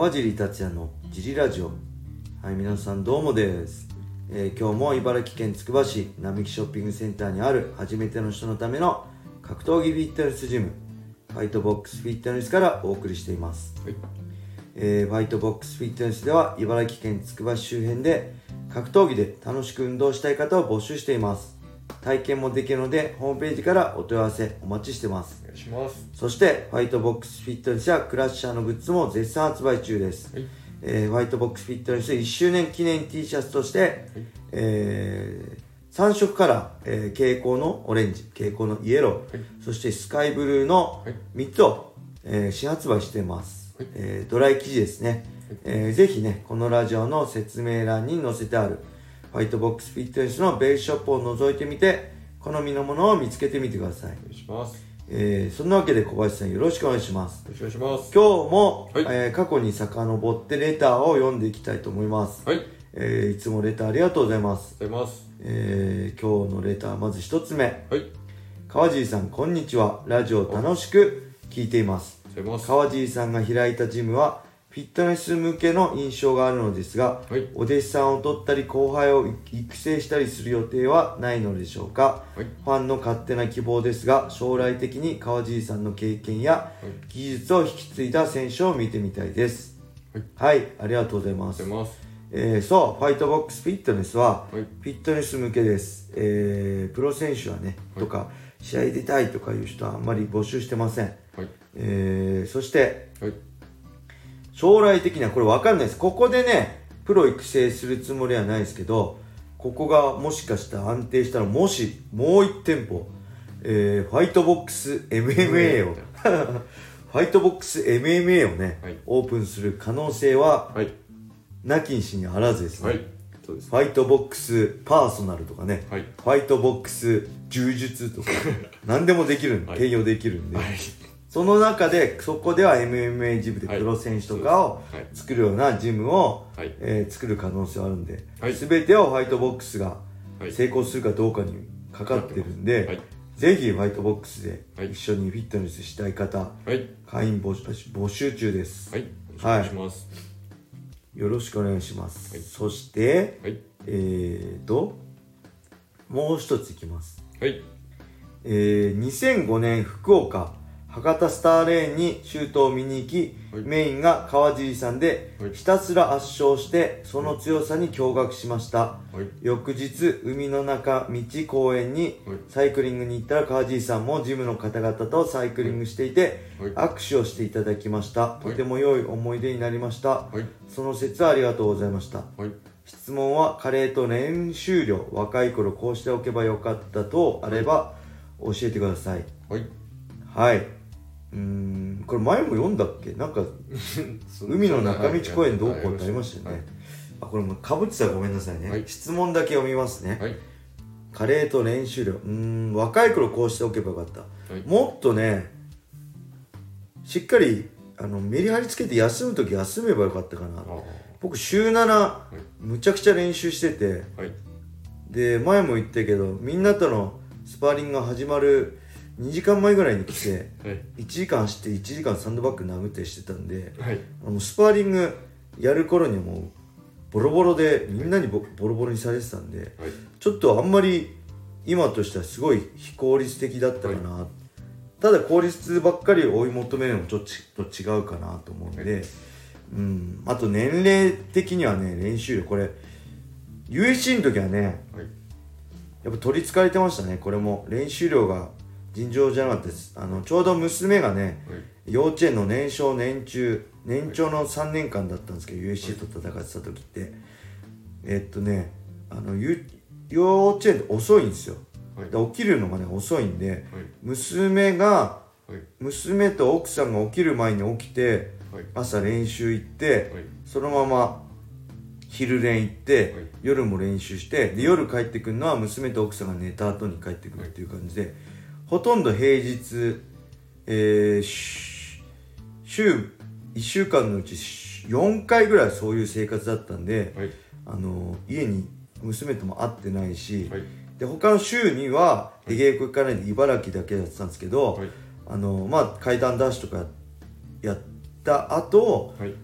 川尻達也のジリラジオ。はい皆さんどうもです、えー今日も茨城県つくば市並木ショッピングセンターにある初めての人のための格闘技フィットネスジムファイトボックスフィットネスからお送りしています、はい。えーファイトボックスフィットネスでは茨城県つくば市周辺で格闘技で楽しく運動したい方を募集しています体験もできるのでホームページからお問い合わせお待ちしてます。お願いします。そしてファイトボックスフィットネスやクラッシャーのグッズも絶賛発売中です、はい。えーファイトボックスフィットネス1周年記念 T シャツとして、え3色カラー、えー蛍光のオレンジ蛍光のイエロー、はい。そしてスカイブルーのはい。3つを、えー新発売しています、はい。えードライ生地ですね、えーぜひねこのラジオの説明欄に載せてあるファイトボックスフィットネスのベースショップを覗いてみて好みのものを見つけてみてください、お願いします。えーそんなわけで小林さんよろしくお願いします。よろしくお願いします。今日も、はい。えー過去に遡ってレターを読んでいきたいと思います、はい。ありえーいつもレターありがとうございます、がとうございます。えー今日のレターまず一つ目。はい。川尻さんこんにちは。ラジオ楽しく聞いています。川尻さんが開いたジムはフィットネス向けの印象があるのですが、はい。お弟子さんを取ったり後輩を育成したりする予定はないのでしょうか、はい。ファンの勝手な希望ですが将来的に川尻さんの経験やい。技術を引き継いだ選手を見てみたいです。はい、ありがとうございます。ありがとうございます。えーそうファイトボックスフィットネスは、はい。フィットネス向けです、えープロ選手はね、とか試合出たいとかいう人はあんまり募集してません、はい。えーそしてはい将来的にはこれ分かんないです。ここでねプロ育成するつもりはないですけどここがもしかしたら安定したらもしもう1店舗、えーファイトボックス MMA を ファイトボックス MMA をね、はい。オープンする可能性ははい。なきにしにあらずですね、はい。そうです。ファイトボックスパーソナルとかね、はい。ファイトボックス柔術とか 何でもできるんで、はい。併用できるんで、はいその中でそこでは MMA ジムでプロ選手とかをはい。作るようなジムを、はい。えー作る可能性はあるんで、はい。全てをファイトボックスがはい。成功するかどうかにかかってるんで、はい。ぜひファイトボックスではい。一緒にフィットネスしたい方、はい。会員募集募集中です、はい。よろしくお願いします。よろしくお願いします、はい。そしてはい。えーともう一ついきます。はい。えー2005年福岡博多スターレーンにシュートを見に行き、はい。メインが川尻さんで、はい。ひたすら圧勝してその強さに驚愕しました、はい。翌日海の中道公園にはい。サイクリングに行ったら川尻さんもジムの方々とサイクリングしていて、はい。握手をしていただきました、い。とても良い思い出になりました、はい。その説はありがとうございましたはい。質問はカレーと練習量若い頃こうしておけばよかったとあれば教えてください。はい。はいうーん。これ前も読んだっけ？なんか 海の中道公園どうこうってありましたよね、あこれもうかぶってたらごめんなさいね、はい。質問だけ読みますね、はい。カレーと練習量。うーん若い頃こうしておけばよかった、はい。もっとねしっかりあのメリハリつけて休む時休めばよかったかな。僕週7、むちゃくちゃ練習してて。はい。で前も言ったけどみんなとのスパーリングが始まる2時間前ぐらいに来てはい。1時間走って1時間サンドバッグ殴ったりしてたんではい。あのスパーリングやる頃にはもうボロボロでみんなにボボロボロにされてたんではい。ちょっとあんまり今としてはすごい非効率的だったかな、ただ効率ばっかり追い求めるのもちょっと違うかなと思うんで、はうん、あと年齢的にはね練習量。これ USC の時はねはい。やっぱ取りつかれてましたね。これも練習量が尋常じゃなかったです。あのちょうど娘がねはい。幼稚園の年少年中年長の3年間だったんですけど USC と戦ってた時って。えっとねあのゆ幼稚園って遅いんですよ。はい。で起きるのがね遅いんではい。娘がはい。娘と奥さんが起きる前に起きてはい。朝練習行ってはい。そのまま昼練行って、はい。夜も練習してで夜帰ってくるのは娘と奥さんが寝た後に帰ってくるっていう感じで、ほとんど平日、えーし週1週間のうち4回ぐらいそういう生活だったんで、はい。あの家に娘とも会ってないし、はい。で他の週には出稽古行かないで茨城だけやってたんですけど、はい。あのまあ階段ダッシュとかやった後はい。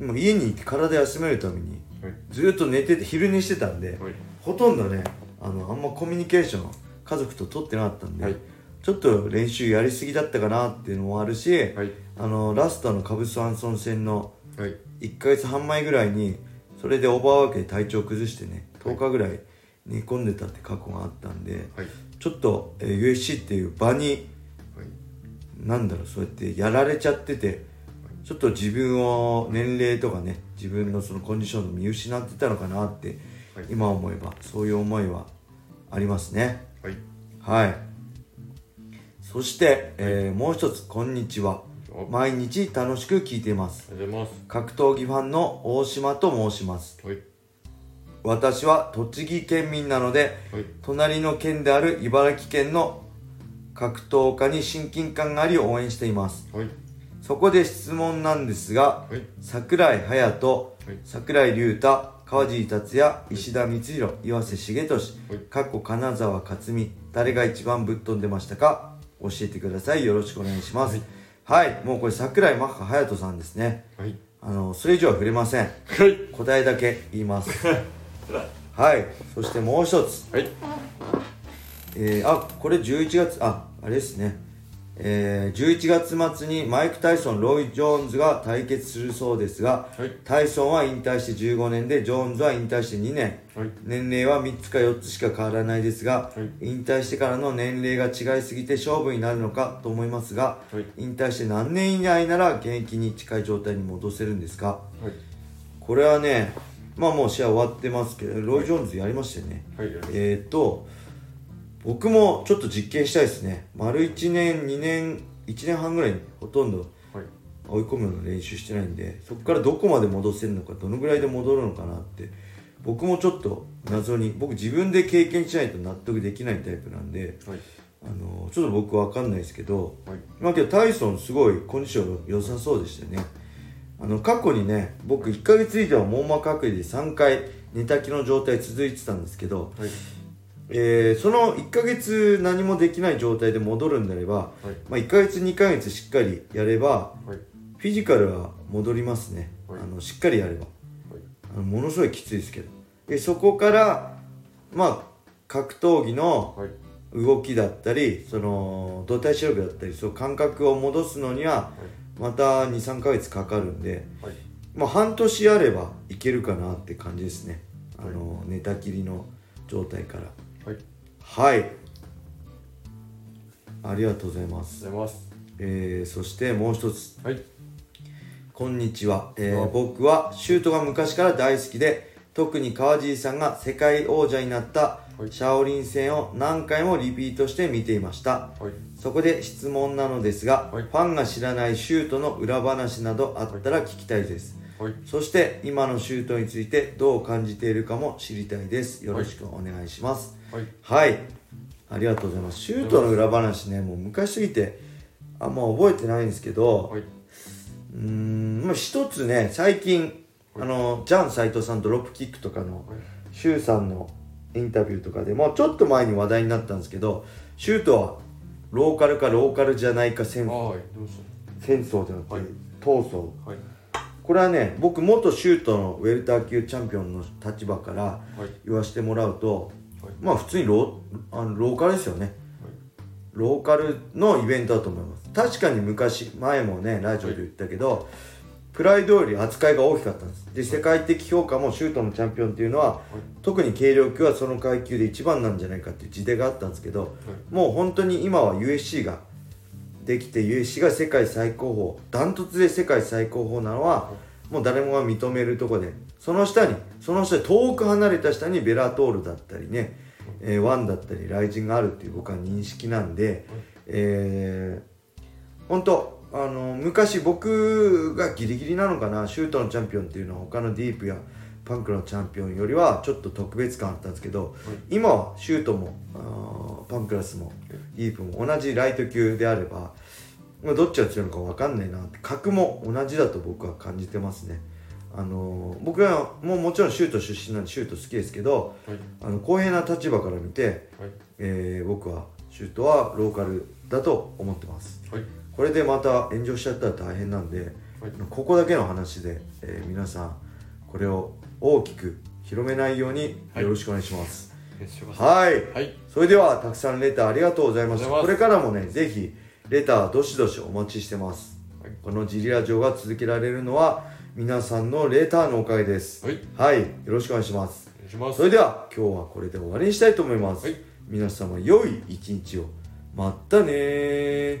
もう家にいて体休めるためにはい。ずっと寝てて昼寝してたんで、はい。ほとんどねあのあんまコミュニケーション家族と取ってなかったんで、はいちょっと練習やりすぎだったかなっていうのもあるし、はい。あのラストのカブスワンソン戦のはい。1ヶ月半前ぐらいにそれでオーバーワークで体調崩してね10日ぐらい寝込んでたって過去があったんで、はい。ちょっと、えー USC っていう場にはい。なんだろうそうやってやられちゃっててちょっと自分を年齢とかね自分のそのコンディションを見失ってたのかなって、はい。今思えばそういう思いはありますね。はい。はいそして、えーもう一つこんにちは。あ毎日楽しく聞いています。ます。格闘技ファンの大島と申します。はい。私は栃木県民なのではい。隣の県である茨城県の格闘家に親近感があり応援しています。はい。そこで質問なんですがはい。桜井隼人はい。桜井隆太川尻達也石田光弘岩瀬重俊はい。かっこ金沢克美誰が一番ぶっ飛んでましたか？教えてください。よろしくお願いします。はい、もうこれ桜井マッハ隼人さんですね。はい。あのそれ以上は触れません。はい。答えだけ言います。はい。そしてもう一つ。はい。えー、あこれ11月ああれですねえー、11月末にマイク・タイソンロイ・ジョーンズが対決するそうですが、はい。タイソンは引退して15年でジョーンズは引退して2年。はい。年齢は3つか4つしか変わらないですが、はい。引退してからの年齢が違いすぎて勝負になるのかと思いますが、はい。引退して何年以内なら現役に近い状態に戻せるんですか？はい。これはねまあもう試合終わってますけどロイ・ジョーンズやりましたよね、えー、と僕もちょっと実験したいですね。丸1年2年1年半ぐらいにほとんど追い込むの練習してないんでそこからどこまで戻せるのかどのぐらいで戻るのかなって僕もちょっと謎に僕自分で経験しないと納得できないタイプなんではい。あのちょっと僕わかんないですけどはい。まあけどタイソンすごいコンディション良さそうでしたよね。あの過去にね僕1ヶ月以上網膜剥離で3回寝たきの状態続いてたんですけど、はいえーその1ヶ月何もできない状態で戻るんであれば、はい。まあ、1ヶ月2ヶ月しっかりやればはい。フィジカルは戻りますね、はい。あのしっかりやれば。はい。あのものすごいきついですけど。でそこからまあ格闘技のはい。動きだったりその動体視力だったりそう感覚を戻すのにはまた23ヶ月かかるんで、はい。まあ、半年あればいけるかなって感じですね。あの寝たきりの状態からはい。はいありがとうございます、ございます。えーそしてもう一つ。はい。こんにちは、えーあ僕はシュートが昔から大好きで特に川尻さんが世界王者になったはい。シャオリン戦を何回もリピートして見ていました。はい。そこで質問なのですが、はい。ファンが知らないシュートの裏話などあったら聞きたいです、はい。そして今のシュートについてどう感じているかも知りたいです。よろしくお願いしますはい。はい、ありがとうございます。シュートの裏話ねもう昔すぎてあんま覚えてないんですけど、はい。うーんまあ一つね最近あのジャン斎藤さんドロップキックとかのはい。シュウさんのインタビューとかでもちょっと前に話題になったんですけどシュートはローカルかローカルじゃないか戦はい。どうし戦争じゃなくて、はい。闘争。たはい。これはね僕元シュートのウェルター級チャンピオンの立場からはい。言わせてもらうとはいまあ普通にローあのローカルですよね。ローカルのイベントだと思います。確かに昔前もねラジオで言ったけど、プライドより扱いが大きかったんです。で世界的評価もシュートのチャンピオンっていうのは、特に軽量級はその階級で一番なんじゃないかっていう時代があったんですけど、もう本当に今は USC ができて USC が世界最高峰ダントツで世界最高峰なのは、もう誰もが認めるとこでその下にその下に遠く離れた下にベラトールだったりね、えーワンだったりライジンがあるっていう僕は認識なんで、えー、本当あの昔僕がギリギリなのかなシュートのチャンピオンっていうのは他のディープやパンクのチャンピオンよりはちょっと特別感あったんですけど、今はシュートもパンクラスもディープも同じライト級であればまあどっちが強いのか分かんないなって格も同じだと僕は感じてますねあのー僕はもうもちろんシュート出身なんでシュート好きですけどはい。あの公平な立場から見て、はい。えー僕はシュートはローカルだと思ってます。はい。これでまた炎上しちゃったら大変なんではい。ここだけの話で、えー皆さんこれを大きく広めないようにはい。よろしくお願いします。はい、はい。それではたくさんレターありがとうございます。これからもねぜひレターどしどしお待ちしてます。はい。このジリラジオが続けられるのは皆さんのレターのおかげです。はい。はい、よろしくお願いします。お願いします。それでは今日はこれで終わりにしたいと思います、はい。皆様良い一日を。まったねー